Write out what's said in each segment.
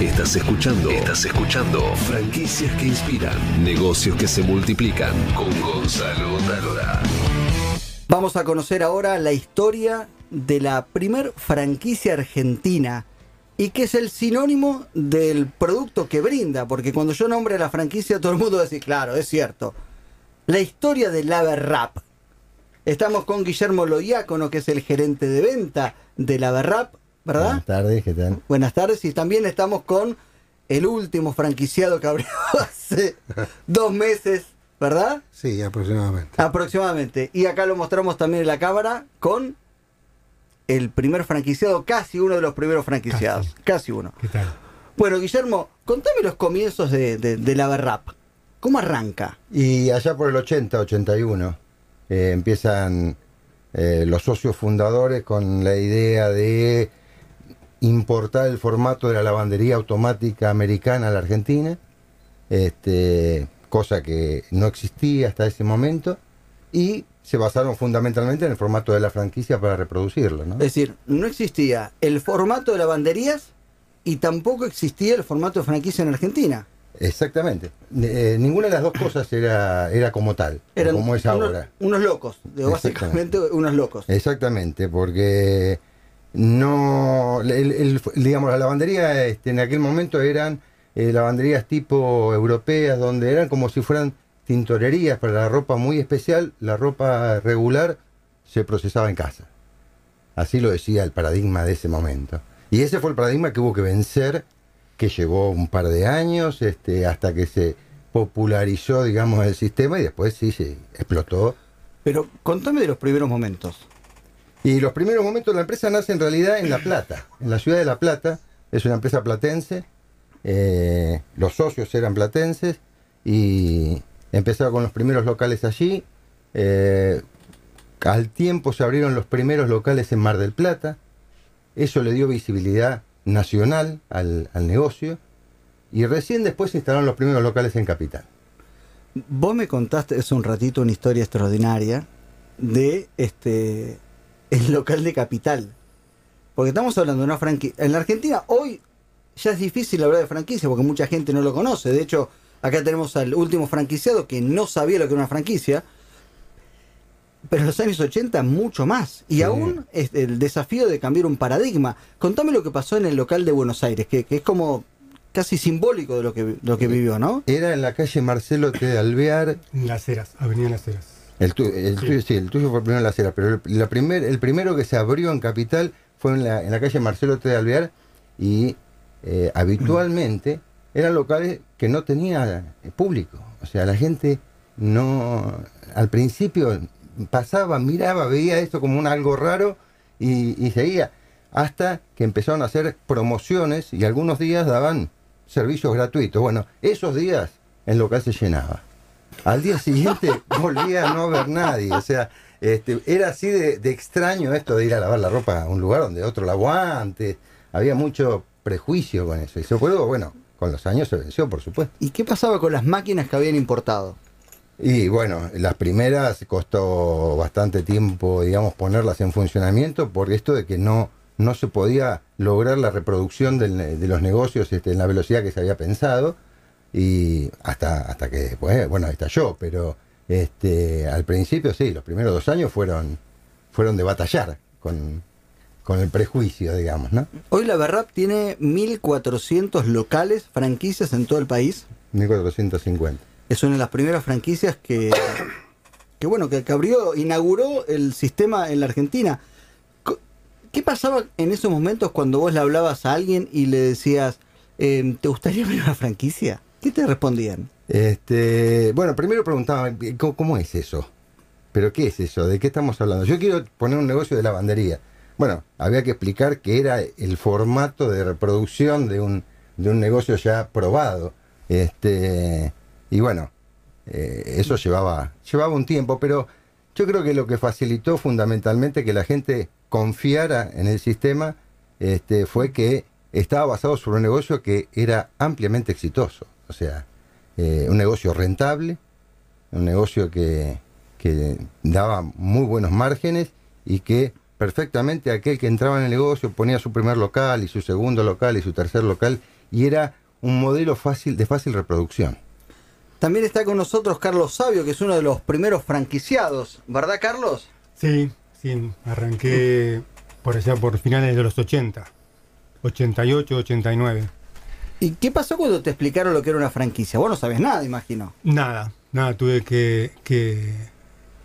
Estás escuchando. Estás escuchando. Franquicias que inspiran. Negocios que se multiplican. Con Gonzalo Talora. Vamos a conocer ahora la historia de la primer franquicia argentina y que es el sinónimo del producto que brinda, porque cuando yo nombre la franquicia todo el mundo va decir, claro, es cierto. La historia del Lava Rap. Estamos con Guillermo Loiácono, que es el gerente de venta de Lava Rap, ¿verdad? Buenas tardes, ¿qué tal? Buenas tardes y también estamos con el último franquiciado que abrió hace dos meses, ¿verdad? Sí, aproximadamente. Aproximadamente. Y acá lo mostramos también en la cámara con el primer franquiciado, casi uno de los primeros franquiciados. Casi, uno. ¿Qué tal? Bueno, Guillermo, contame los comienzos de, de, de la Rap. ¿Cómo arranca? Y allá por el 80, 81, eh, empiezan eh, los socios fundadores con la idea de importar el formato de la lavandería automática americana a la Argentina, este, cosa que no existía hasta ese momento, y se basaron fundamentalmente en el formato de la franquicia para reproducirlo. ¿no? Es decir, no existía el formato de lavanderías y tampoco existía el formato de franquicia en Argentina. Exactamente. Eh, ninguna de las dos cosas era, era como tal, Eran como es unos, ahora. unos locos, básicamente unos locos. Exactamente, porque no, el- digamos, la lavandería este, en aquel momento eran eh, lavanderías tipo europeas, donde eran como si fueran tintorerías para la ropa muy especial, la ropa regular se procesaba en casa. Así lo decía el paradigma de ese momento. Y ese fue el paradigma que hubo que vencer, que llevó un par de años, este, hasta que se popularizó, digamos, el sistema y después sí se explotó Pero contame de los primeros momentos. Y los primeros momentos la empresa nace en realidad en La Plata, en la ciudad de La Plata. Es una empresa platense. eh, los socios eran platenses y empezaron con los primeros locales allí. eh, al tiempo se abrieron los primeros locales en Mar del Plata. Eso le dio visibilidad nacional al, al negocio. Y recién después se instalaron los primeros locales en Capital. Vos me contaste hace un ratito una historia extraordinaria de este el local de capital. Porque estamos hablando de una franquicia. En la Argentina hoy ya es difícil hablar de franquicia porque mucha gente no lo conoce. De hecho, acá tenemos al último franquiciado que no sabía lo que era una franquicia. Pero en los años 80 mucho más. Y Sí. aún es el desafío de cambiar un paradigma. Contame lo que pasó en el local de Buenos Aires, que, que es como casi simbólico de lo que, lo que vivió, ¿no? Era en la calle Marcelo T. de Alvear, En Las Heras, Avenida Las Heras. El, tu- el Sí. tuyo, sí, el tuyo fue primero en la acera, pero el, la primer, el primero que se abrió en Capital fue en la, en la calle Marcelo T. de Alvear y eh, habitualmente eran locales que no tenía eh, público. O sea, la gente no, al principio pasaba, miraba, veía esto como un algo raro y, y seguía. Hasta que empezaron a hacer promociones y algunos días daban servicios gratuitos. Bueno, esos días el local se llenaba. Al día siguiente volvía a no haber nadie. O sea, este, era así de, de extraño esto de ir a lavar la ropa a un lugar donde otro lavó antes. Había mucho prejuicio con eso. Y se fue, bueno, con los años se venció, por supuesto. ¿Y qué pasaba con las máquinas que habían importado? Y bueno, las primeras costó bastante tiempo, digamos, ponerlas en funcionamiento por esto de que no, no se podía lograr la reproducción del de los negocios este, en la velocidad que se había pensado y hasta, hasta que después, bueno, estalló, pero este, al principio sí, los primeros dos años fueron, fueron de batallar con, con el prejuicio, digamos, ¿no? Hoy la Berrap tiene 1.400 locales, franquicias en todo el país. 1450. Es una de las primeras franquicias que, que bueno, que, que abrió, inauguró el sistema en la Argentina. ¿Qué pasaba en esos momentos cuando vos le hablabas a alguien y le decías, eh, ¿te gustaría abrir una franquicia? ¿Qué te respondían? Este, bueno, primero preguntaba, ¿cómo, cómo es eso? ¿Pero qué es eso? ¿De qué estamos hablando? Yo quiero poner un negocio de lavandería. Bueno, había que explicar que era el formato de reproducción de un, de un negocio ya probado. Este, y bueno, eh, eso llevaba, llevaba un tiempo, pero yo creo que lo que facilitó fundamentalmente que la gente confiara en el sistema este, fue que estaba basado sobre un negocio que era ampliamente exitoso. O sea, eh, un negocio rentable, un negocio que, que daba muy buenos márgenes y que perfectamente aquel que entraba en el negocio ponía su primer local y su segundo local y su tercer local y era un modelo fácil de fácil reproducción. También está con nosotros Carlos Sabio, que es uno de los primeros franquiciados, ¿verdad Carlos? Sí, sí, arranqué por allá por finales de los 80, 88, 89. ¿Y qué pasó cuando te explicaron lo que era una franquicia? Vos no sabes nada, imagino. Nada, nada, tuve que,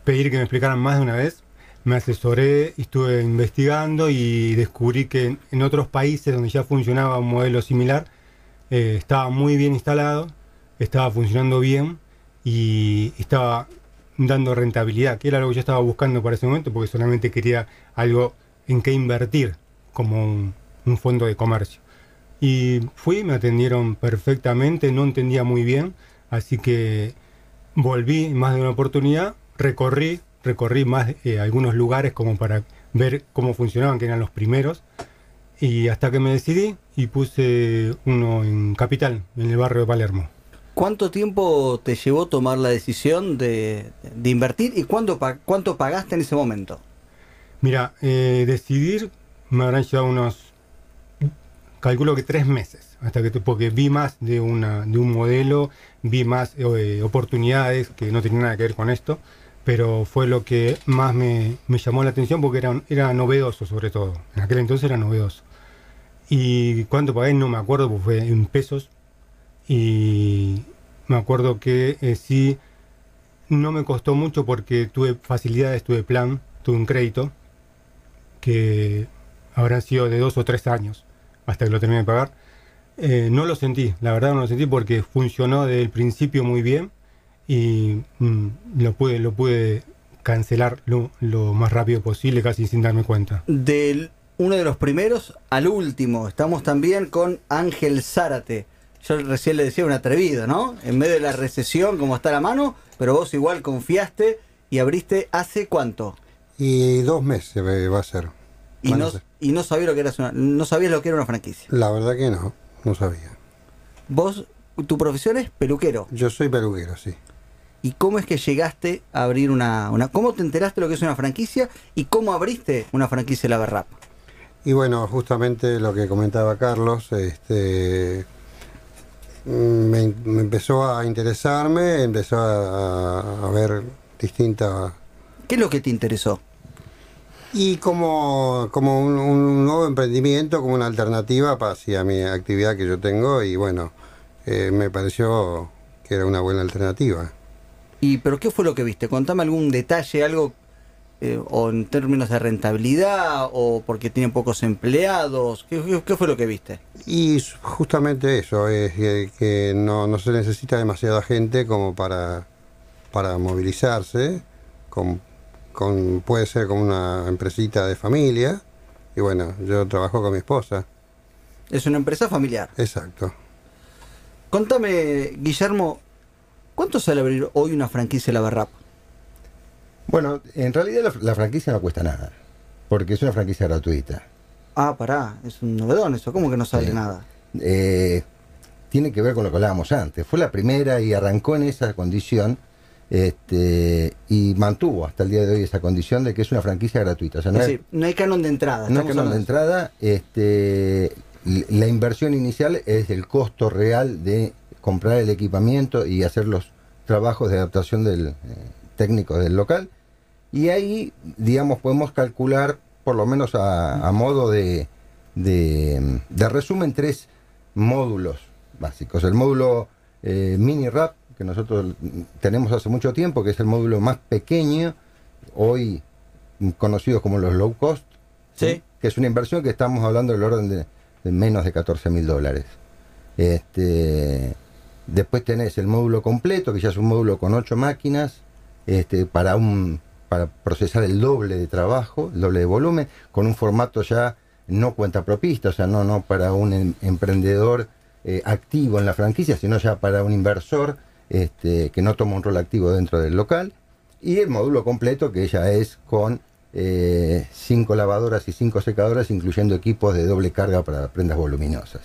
pedir que me explicaran más de una vez. Me asesoré, estuve investigando y descubrí que en, otros países donde ya funcionaba un modelo similar, eh, estaba muy bien instalado, estaba funcionando bien y estaba dando rentabilidad, que era algo que yo estaba buscando para ese momento porque solamente quería algo en que invertir como un fondo de comercio. Y fui, me atendieron perfectamente, no entendía muy bien, así que volví más de una oportunidad, recorrí, recorrí más eh, algunos lugares como para ver cómo funcionaban, que eran los primeros, y hasta que me decidí y puse uno en Capital, en el barrio de Palermo. ¿Cuánto tiempo te llevó tomar la decisión de, de invertir y cuánto, cuánto pagaste en ese momento? Mira, eh, decidir me habrán llevado unos, calculo que tres meses, hasta que porque vi más de una de un modelo, vi más eh, oportunidades que no tenían nada que ver con esto, pero fue lo que más me, me llamó la atención porque era, era novedoso sobre todo. En aquel entonces era novedoso. Y cuánto pagué no me acuerdo, porque fue en pesos. Y me acuerdo que eh, sí, no me costó mucho porque tuve facilidades, tuve plan, tuve un crédito que habrán sido de dos o tres años hasta que lo terminé de pagar. Eh, no lo sentí, la verdad no lo sentí porque funcionó desde el principio muy bien y mm, lo pude lo pude cancelar lo, lo más rápido posible casi sin darme cuenta. Del uno de los primeros al último. Estamos también con Ángel Zárate. Yo recién le decía un atrevido, ¿no? En medio de la recesión, como está la mano, pero vos igual confiaste y abriste hace cuánto. Y dos meses eh, va a ser. Y no, y no sabías lo que era una, no sabías lo que era una franquicia. La verdad que no, no sabía. Vos, tu profesión es peluquero. Yo soy peluquero, sí. ¿Y cómo es que llegaste a abrir una, una... ¿Cómo te enteraste lo que es una franquicia y cómo abriste una franquicia de la Berrap? Y bueno, justamente lo que comentaba Carlos, este, mm, me, me empezó a interesarme, empezó a, a ver distintas... ¿Qué es lo que te interesó? Y como, como un, un nuevo emprendimiento, como una alternativa para hacia mi actividad que yo tengo y bueno, eh, me pareció que era una buena alternativa. ¿Y pero qué fue lo que viste? Contame algún detalle, algo eh, o en términos de rentabilidad o porque tienen pocos empleados. ¿Qué, qué- qué fue lo que viste? Y justamente eso, es que, que no, no se necesita demasiada gente como para, para movilizarse, con, con, puede ser como una empresita de familia, y bueno, yo trabajo con mi esposa, Es una empresa familiar. exacto. Contame, Guillermo, ¿cuánto sale abrir hoy una franquicia de la Berrap? Bueno, en realidad la, la franquicia no cuesta nada, porque es una franquicia gratuita. Ah, pará, es un novedón eso, ¿cómo que no sale Sí. nada? Eh, tiene que ver con lo que hablábamos antes. Fue la primera y arrancó en esa condición este, y mantuvo hasta el día de hoy esa condición de que es una franquicia gratuita. O sea, no es es- decir, no hay canon de entrada. no estamos canon de entrada, este, la inversión inicial es el costo real de comprar el equipamiento y hacer los trabajos de adaptación del eh, técnico del local. Y ahí, digamos, podemos calcular, por lo menos a, a modo de, de, de resumen, tres módulos básicos. El módulo eh, mini RAP, que nosotros tenemos hace mucho tiempo, que es el módulo más pequeño, hoy conocidos como los low cost, Sí. que es una inversión que estamos hablando del orden de, de menos de 14 mil dólares. Este, después tenés el módulo completo, que ya es un módulo con ocho máquinas, este, para un para procesar el doble de trabajo, el doble de volumen, con un formato ya no cuenta propista, o sea, no, no para un em- emprendedor eh, activo en la franquicia, sino ya para un inversor este, que no toma un rol activo dentro del local. Y el módulo completo, que ya es con eh, cinco lavadoras y cinco secadoras, incluyendo equipos de doble carga para prendas voluminosas.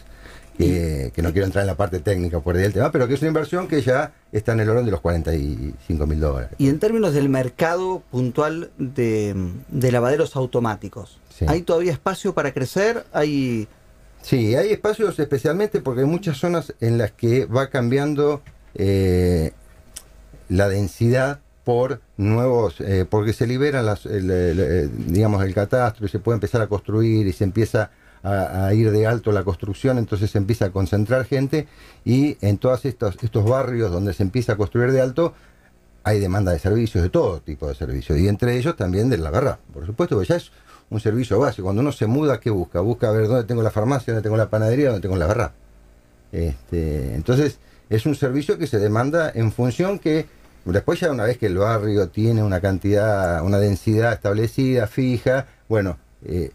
Que, que no quiero entrar en la parte técnica por ahí del tema, pero que es una inversión que ya está en el orden de los 45 mil dólares. Y en términos del mercado puntual de, de lavaderos automáticos, Sí. ¿hay todavía espacio para crecer? ¿Hay Sí, hay espacios especialmente porque hay muchas zonas en las que va cambiando eh, la densidad por nuevos, eh, porque se liberan las, el, digamos, el catastro y se puede empezar a construir y se empieza a, ir de alto la construcción, entonces se empieza a concentrar gente y en todos estos, estos barrios donde se empieza a construir de alto hay demanda de servicios, de todo tipo de servicios, y entre ellos también de la garra, por supuesto, porque ya es un servicio básico. Cuando uno se muda, ¿qué busca? Busca ver dónde tengo la farmacia, dónde tengo la panadería, dónde tengo la garra. Este, entonces, es un servicio que se demanda en función que después ya una vez que el barrio tiene una cantidad, una densidad establecida, fija, bueno, eh,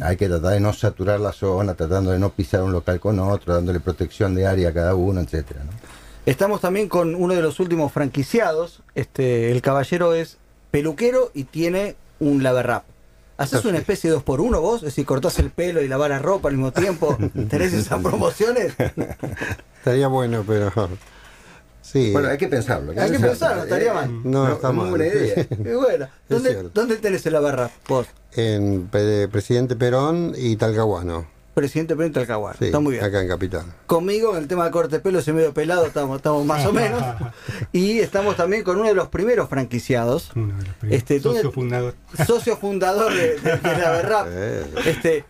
hay que tratar de no saturar la zona, tratando de no pisar un local con otro, dándole protección de área a cada uno, etcétera. ¿no? Estamos también con uno de los últimos franquiciados. Este, el caballero es peluquero y tiene un lavarrap. ¿Haces una especie de dos por uno vos? Es decir, cortás el pelo y lavar la ropa al mismo tiempo. ¿Tenés esas promociones? Estaría bueno, pero. Sí. Bueno, hay que pensarlo. Hay que pensarlo, estaría mal. No, está muy mal. buena idea. Y bueno, ¿dónde. ¿dónde tenés el lavarrap vos? En Presidente Perón y Talcahuano. Presidente Pedro Talcahuano. Sí, Está muy bien. acá en Capital. Conmigo en el tema de corte de pelo, ese medio pelado, estamos, estamos más o menos. Y estamos también con uno de los primeros franquiciados, Uno de los primeros. Este, ¿dónde- socio fundador. socio fundador de, de, de la Berrap. Eh, Este,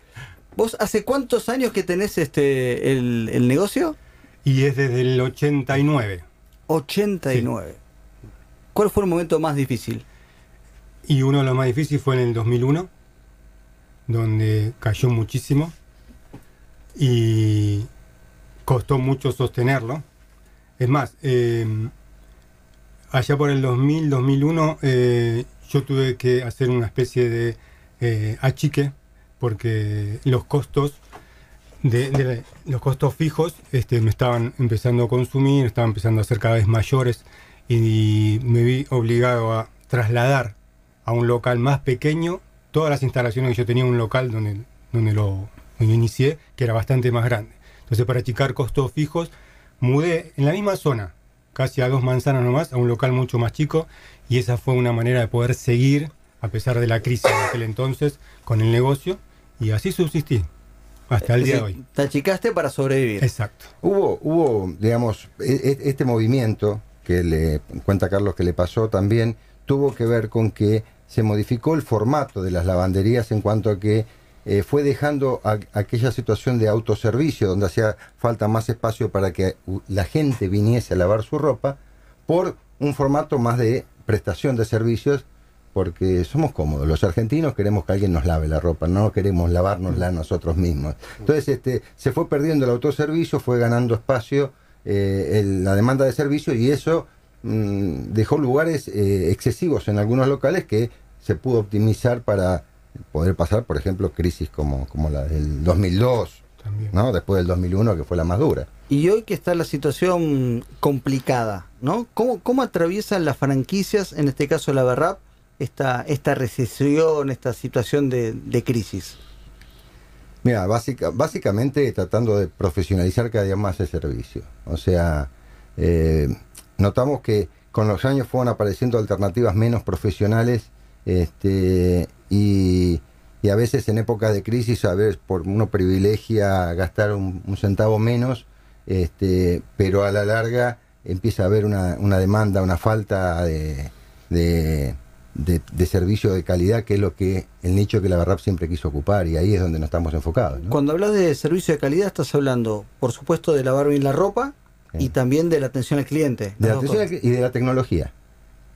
¿Vos hace cuántos años que tenés este el, el negocio? Y es desde el 89. 89. ¿Cuál fue el momento más difícil? Y uno de los más difíciles fue en el 2001, donde cayó muchísimo y costó mucho sostenerlo. Es más, eh, allá por el 2000, 2001, eh, yo tuve que hacer una especie de eh, achique porque los costos de, los costos fijos este, me estaban empezando a consumir, estaban empezando a ser cada vez mayores y me vi obligado a trasladar a un local más pequeño todas las instalaciones que yo tenía en un local donde, donde lo donde inicié, que era bastante más grande. Entonces, para achicar costos fijos, mudé en la misma zona, casi a dos manzanas nomás, a un local mucho más chico, y esa fue una manera de poder seguir, a pesar de la crisis de aquel entonces, con el negocio, y así subsistí, hasta el Es día de hoy. Te achicaste para sobrevivir. Exacto. Hubo, hubo, digamos, e- e- este movimiento que le cuenta Carlos que le pasó también tuvo que ver con que se modificó el formato de las lavanderías en cuanto a que eh, fue dejando aquella situación de autoservicio donde hacía falta más espacio para que la gente viniese a lavar su ropa por un formato más de prestación de servicios porque somos cómodos. Los argentinos queremos que alguien nos lave la ropa, no queremos lavárnosla nosotros mismos. Entonces, este, se fue perdiendo el autoservicio, fue ganando espacio eh, la demanda de servicio y eso mm, dejó lugares eh, excesivos en algunos locales que se pudo optimizar para poder pasar, por ejemplo, crisis como, como la del 2002, También. ¿no? después del 2001, que fue la más dura. Y hoy que está la situación complicada, ¿no? ¿Cómo, cómo atraviesan las franquicias, en este caso la Berrap, esta, esta recesión, esta situación de, de crisis? Mira, básica, básicamente tratando de profesionalizar cada día más el servicio. O sea, eh, notamos que con los años fueron apareciendo alternativas menos profesionales este, y, y a veces en épocas de crisis, a veces por uno privilegia gastar un, un centavo menos, este, pero a la larga empieza a haber una, una demanda, una falta de, de, de- de servicio de calidad, que es lo que el nicho que la Barrap siempre quiso ocupar, y ahí es donde nos estamos enfocados. ¿no? Cuando hablas de servicio de calidad, estás hablando, por supuesto, de lavar bien la ropa Sí. y también de la atención al cliente. De la atención y de la tecnología,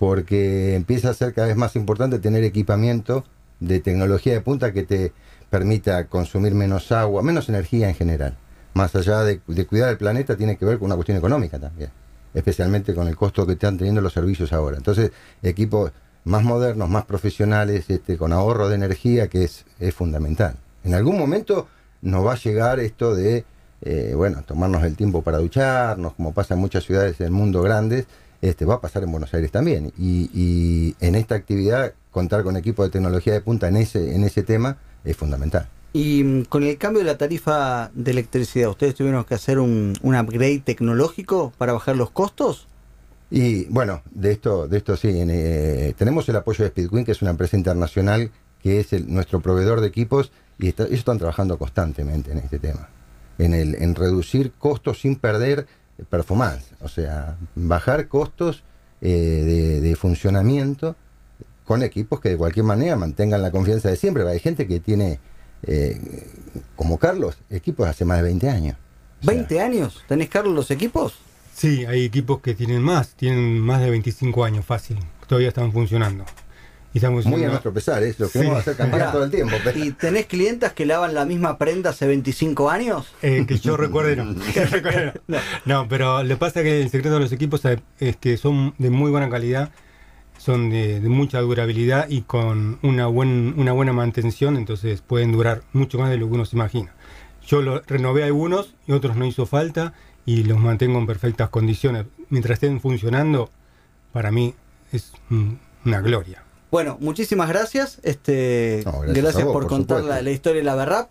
porque empieza a ser cada vez más importante tener equipamiento de tecnología de punta que te permita consumir menos agua, menos energía en general. Más allá de, cuidar el planeta, tiene que ver con una cuestión económica también, especialmente con el costo que están teniendo los servicios ahora. Entonces, equipos más modernos, más profesionales, este, con ahorro de energía, que es, es fundamental. En algún momento nos va a llegar esto de, eh, bueno, tomarnos el tiempo para ducharnos, como pasa en muchas ciudades del mundo grandes, este, va a pasar en Buenos Aires también. Y, y en esta actividad, contar con equipo de tecnología de punta en ese, en ese tema es fundamental. Y mm, con el cambio de la tarifa de electricidad, ¿ustedes tuvieron que hacer un, un upgrade tecnológico para bajar los costos? Y bueno, de esto, de esto sí, en, eh, tenemos el apoyo de Speedqueen, que es una empresa internacional que es el- nuestro proveedor de equipos y está- ellos están trabajando constantemente en este tema. en, el, en reducir costos sin perder performance, o sea, bajar costos eh, de, de funcionamiento con equipos que de cualquier manera mantengan la confianza de siempre. Hay gente que tiene, eh, como Carlos, equipos hace más de 20 años. O sea, ¿20 años? ¿Tenés, Carlos, los equipos? Sí, hay equipos que tienen más, tienen más de 25 años fácil, todavía están funcionando. Y están Muy a nuestro pesar, es lo que Sí. vamos a hacer cambiar todo el tiempo. pero- ¿Y tenés clientas que lavan la misma prenda hace 25 años? Eh, que yo recuerde, no. No. No, pero le pasa que el secreto de los equipos es es que son de muy buena calidad, son de, de mucha durabilidad y con una, buen, una buena mantención, entonces pueden durar mucho más de lo que uno se imagina. Yo lo, renové algunos y otros no hizo falta y los mantengo en perfectas condiciones. Mientras estén funcionando, para mí es una gloria. Bueno, muchísimas gracias. Este, No, gracias gracias a vos, por, por contar la, la historia de la Berrap.